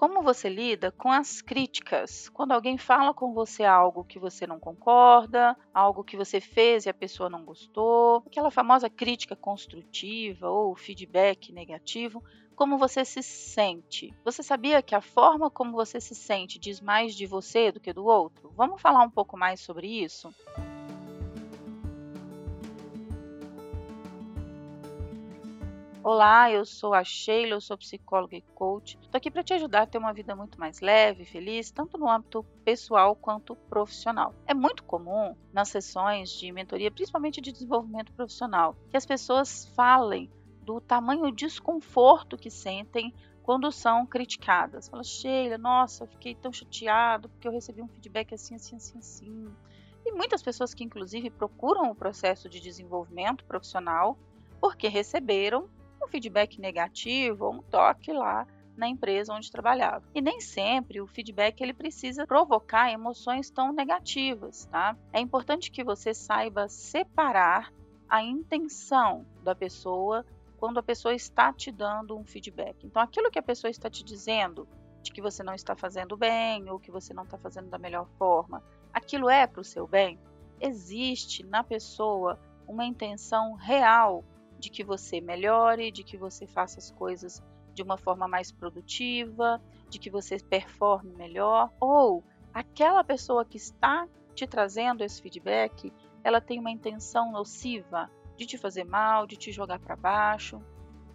Como você lida com as críticas? Quando alguém fala com você algo que você não concorda, algo que você fez e a pessoa não gostou, aquela famosa crítica construtiva ou feedback negativo, como você se sente. Você sabia que a forma como você se sente diz mais de você do que do outro? Vamos falar um pouco mais sobre isso? Olá, eu sou a Sheila, eu sou psicóloga e coach. Estou aqui para te ajudar a ter uma vida muito mais leve e feliz, tanto no âmbito pessoal quanto profissional. É muito comum nas sessões de mentoria, principalmente de desenvolvimento profissional, que as pessoas falem do tamanho desconforto que sentem quando são criticadas. Fala, Sheila, nossa, eu fiquei tão chateado porque eu recebi um feedback assim, assim, assim, assim. E muitas pessoas que, inclusive, procuram o processo de desenvolvimento profissional porque receberam feedback negativo ou um toque lá na empresa onde trabalhava. E nem sempre o feedback ele precisa provocar emoções tão negativas, tá? É importante que você saiba separar a intenção da pessoa quando a pessoa está te dando um feedback. Então, aquilo que a pessoa está te dizendo de que você não está fazendo bem ou que você não está fazendo da melhor forma, aquilo é para o seu bem? Existe na pessoa uma intenção real de que você melhore, de que você faça as coisas de uma forma mais produtiva, de que você performe melhor, ou aquela pessoa que está te trazendo esse feedback, ela tem uma intenção nociva de te fazer mal, de te jogar para baixo.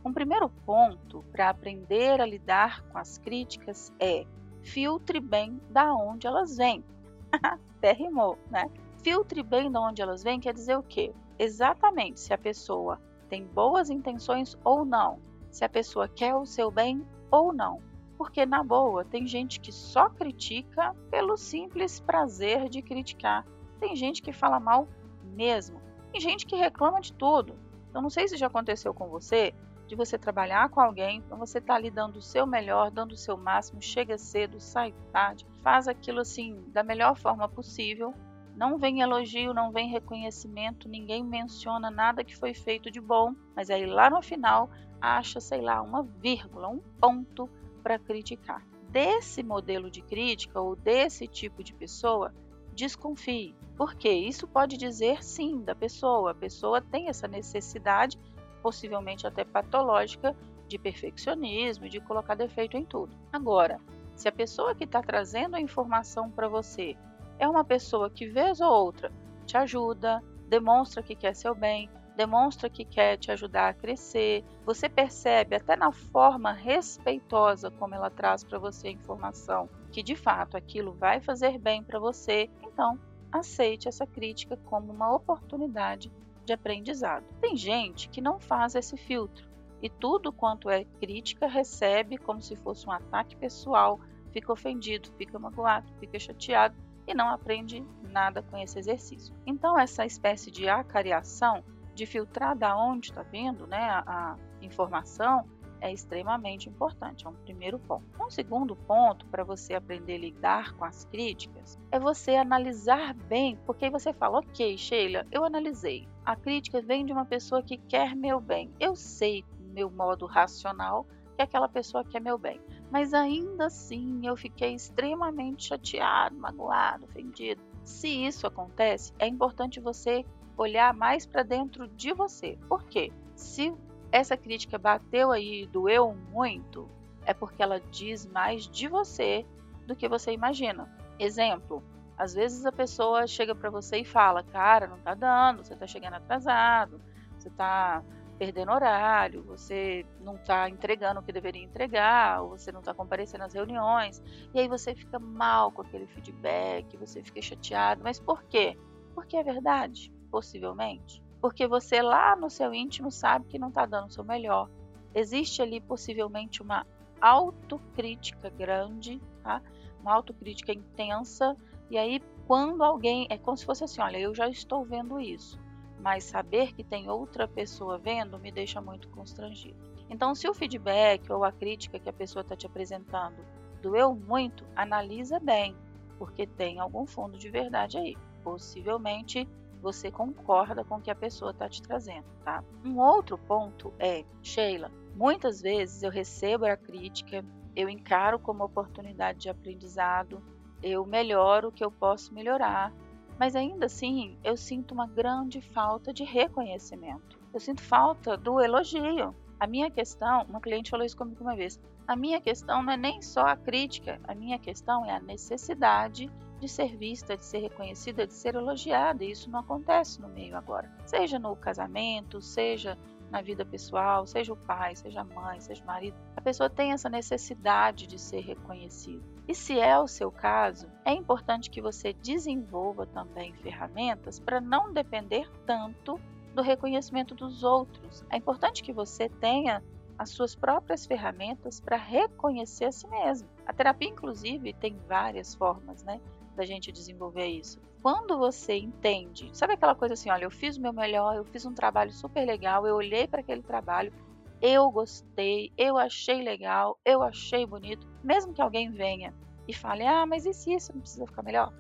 Um primeiro ponto para aprender a lidar com as críticas é filtre bem da onde elas vêm. Até rimou, né? Filtre bem da onde elas vêm quer dizer o quê? Exatamente se a pessoa tem boas intenções ou não, se a pessoa quer o seu bem ou não. Porque, na boa, tem gente que só critica pelo simples prazer de criticar. Tem gente que fala mal mesmo. Tem gente que reclama de tudo. Eu não sei se já aconteceu com você, de você trabalhar com alguém, então você está ali dando o seu melhor, dando o seu máximo, chega cedo, sai tarde, faz aquilo assim da melhor forma possível não vem elogio, não vem reconhecimento, ninguém menciona nada que foi feito de bom, mas aí lá no final acha, sei lá, uma vírgula, um ponto para criticar. Desse modelo de crítica ou desse tipo de pessoa, desconfie, porque isso pode dizer sim da pessoa. A pessoa tem essa necessidade, possivelmente até patológica, de perfeccionismo, de colocar defeito em tudo. Agora, se a pessoa que está trazendo a informação para você é uma pessoa que, vez ou outra, te ajuda, demonstra que quer seu bem, demonstra que quer te ajudar a crescer. Você percebe até na forma respeitosa como ela traz para você a informação que de fato aquilo vai fazer bem para você. Então, aceite essa crítica como uma oportunidade de aprendizado. Tem gente que não faz esse filtro e tudo quanto é crítica recebe como se fosse um ataque pessoal, fica ofendido, fica magoado, fica chateado e não aprende nada com esse exercício. Então, essa espécie de acariação, de filtrar da onde está vindo né, a, a informação, é extremamente importante, é um primeiro ponto. Um segundo ponto para você aprender a lidar com as críticas é você analisar bem, porque aí você fala, ok, Sheila, eu analisei. A crítica vem de uma pessoa que quer meu bem. Eu sei, meu modo racional, que aquela pessoa quer meu bem. Mas ainda assim eu fiquei extremamente chateado, magoado, ofendido. Se isso acontece, é importante você olhar mais para dentro de você. Por quê? Se essa crítica bateu aí e doeu muito, é porque ela diz mais de você do que você imagina. Exemplo, às vezes a pessoa chega para você e fala: "Cara, não tá dando, você tá chegando atrasado, você tá perdendo horário, você não está entregando o que deveria entregar, ou você não está comparecendo às reuniões, e aí você fica mal com aquele feedback, você fica chateado. Mas por quê? Porque é verdade, possivelmente. Porque você lá no seu íntimo sabe que não está dando o seu melhor. Existe ali possivelmente uma autocrítica grande, tá? uma autocrítica intensa, e aí quando alguém. É como se fosse assim: olha, eu já estou vendo isso mas saber que tem outra pessoa vendo me deixa muito constrangido. Então, se o feedback ou a crítica que a pessoa está te apresentando doeu muito, analisa bem, porque tem algum fundo de verdade aí. Possivelmente você concorda com o que a pessoa está te trazendo, tá? Um outro ponto é, Sheila, Muitas vezes eu recebo a crítica, eu encaro como oportunidade de aprendizado, eu melhoro o que eu posso melhorar, mas ainda assim eu sinto uma grande falta de reconhecimento. Eu sinto falta do elogio. A minha questão, uma cliente falou isso comigo uma vez, a minha questão não é nem só a crítica, a minha questão é a necessidade de ser vista, de ser reconhecida, de ser elogiada. E isso não acontece no meio agora. Seja no casamento, seja na vida pessoal, seja o pai, seja a mãe, seja o marido, a pessoa tem essa necessidade de ser reconhecida. E se é o seu caso, é importante que você desenvolva também ferramentas para não depender tanto do reconhecimento dos outros. É importante que você tenha as suas próprias ferramentas para reconhecer a si mesmo. A terapia, inclusive, tem várias formas, né? Da gente desenvolver isso. Quando você entende, sabe aquela coisa assim, olha, eu fiz o meu melhor, eu fiz um trabalho super legal, eu olhei para aquele trabalho, eu gostei, eu achei legal, eu achei bonito, mesmo que alguém venha e fale, ah, mas e se isso não precisa ficar melhor?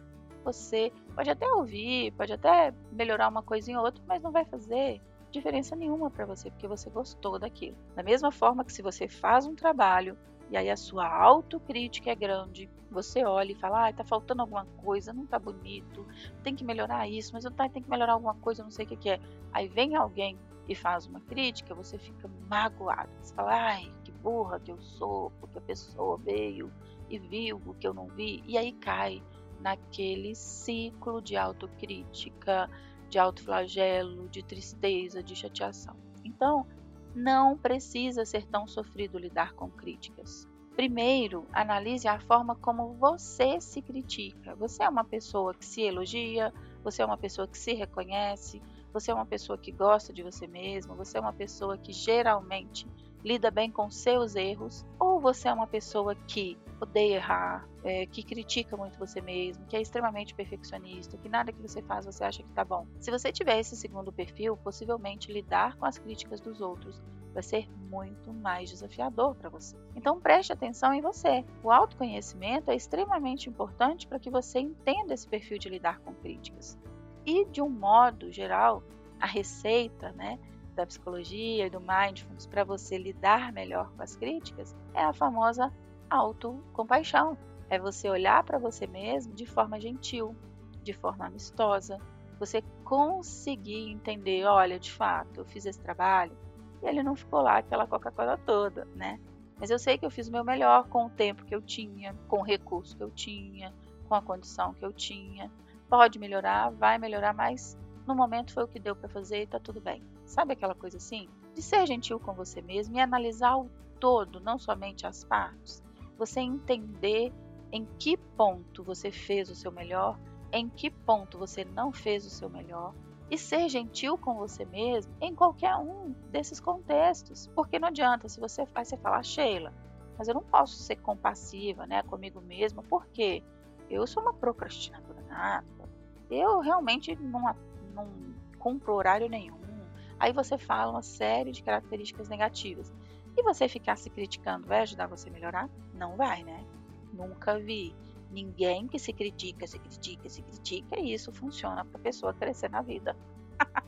Você pode até ouvir, pode até melhorar uma coisinha ou outra, mas não vai fazer diferença nenhuma para você, porque você gostou daquilo. Da mesma forma que se você faz um trabalho e aí a sua autocrítica é grande, você olha e fala, ah, tá faltando alguma coisa, não tá bonito, tem que melhorar isso, mas eu tem que melhorar alguma coisa, não sei o que, que é. Aí vem alguém e faz uma crítica, você fica magoado. Você fala, ai, que burra que eu sou, porque a pessoa veio e viu o que eu não vi, e aí cai naquele ciclo de autocrítica, de autoflagelo, de tristeza, de chateação. Então, não precisa ser tão sofrido lidar com críticas. Primeiro, analise a forma como você se critica. Você é uma pessoa que se elogia, você é uma pessoa que se reconhece, você é uma pessoa que gosta de você mesmo, você é uma pessoa que geralmente lida bem com seus erros, você é uma pessoa que odeia errar, é, que critica muito você mesmo, que é extremamente perfeccionista, que nada que você faz você acha que tá bom. Se você tiver esse segundo perfil, possivelmente lidar com as críticas dos outros vai ser muito mais desafiador para você. Então preste atenção em você. O autoconhecimento é extremamente importante para que você entenda esse perfil de lidar com críticas. E de um modo geral, a receita, né, da psicologia e do mindfulness para você lidar melhor com as críticas é a famosa autocompaixão. É você olhar para você mesmo de forma gentil, de forma amistosa, você conseguir entender, olha, de fato, eu fiz esse trabalho e ele não ficou lá aquela Coca-Cola toda, né? Mas eu sei que eu fiz o meu melhor com o tempo que eu tinha, com o recurso que eu tinha, com a condição que eu tinha. Pode melhorar, vai melhorar, mas no momento foi o que deu para fazer e tá tudo bem. Sabe aquela coisa assim? De ser gentil com você mesmo e analisar o todo, não somente as partes. Você entender em que ponto você fez o seu melhor, em que ponto você não fez o seu melhor e ser gentil com você mesmo em qualquer um desses contextos. Porque não adianta se você faz você falar, Sheila, mas eu não posso ser compassiva, né, comigo mesma, porque eu sou uma procrastinadora nata. Eu realmente não não cumpre horário nenhum. Aí você fala uma série de características negativas. E você ficar se criticando vai ajudar você a melhorar? Não vai, né? Nunca vi ninguém que se critica, se critica, se critica e isso funciona para a pessoa crescer na vida.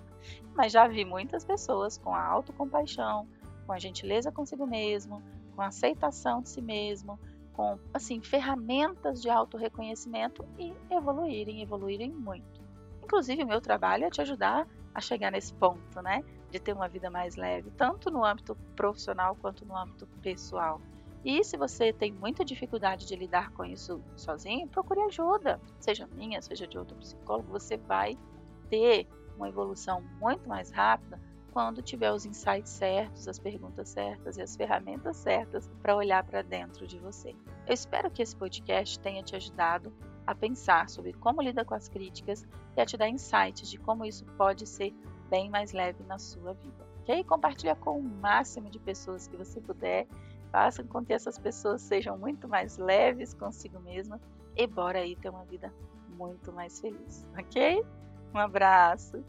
Mas já vi muitas pessoas com a autocompaixão, com a gentileza consigo mesmo, com a aceitação de si mesmo, com assim ferramentas de autorreconhecimento e evoluírem, evoluírem muito. Inclusive, o meu trabalho é te ajudar a chegar nesse ponto, né? De ter uma vida mais leve, tanto no âmbito profissional quanto no âmbito pessoal. E se você tem muita dificuldade de lidar com isso sozinho, procure ajuda, seja minha, seja de outro psicólogo, você vai ter uma evolução muito mais rápida quando tiver os insights certos, as perguntas certas e as ferramentas certas para olhar para dentro de você. Eu espero que esse podcast tenha te ajudado a pensar sobre como lida com as críticas e a te dar insights de como isso pode ser bem mais leve na sua vida. Ok? Compartilha com o máximo de pessoas que você puder. Faça com que essas pessoas sejam muito mais leves consigo mesma e bora aí ter uma vida muito mais feliz, ok? Um abraço!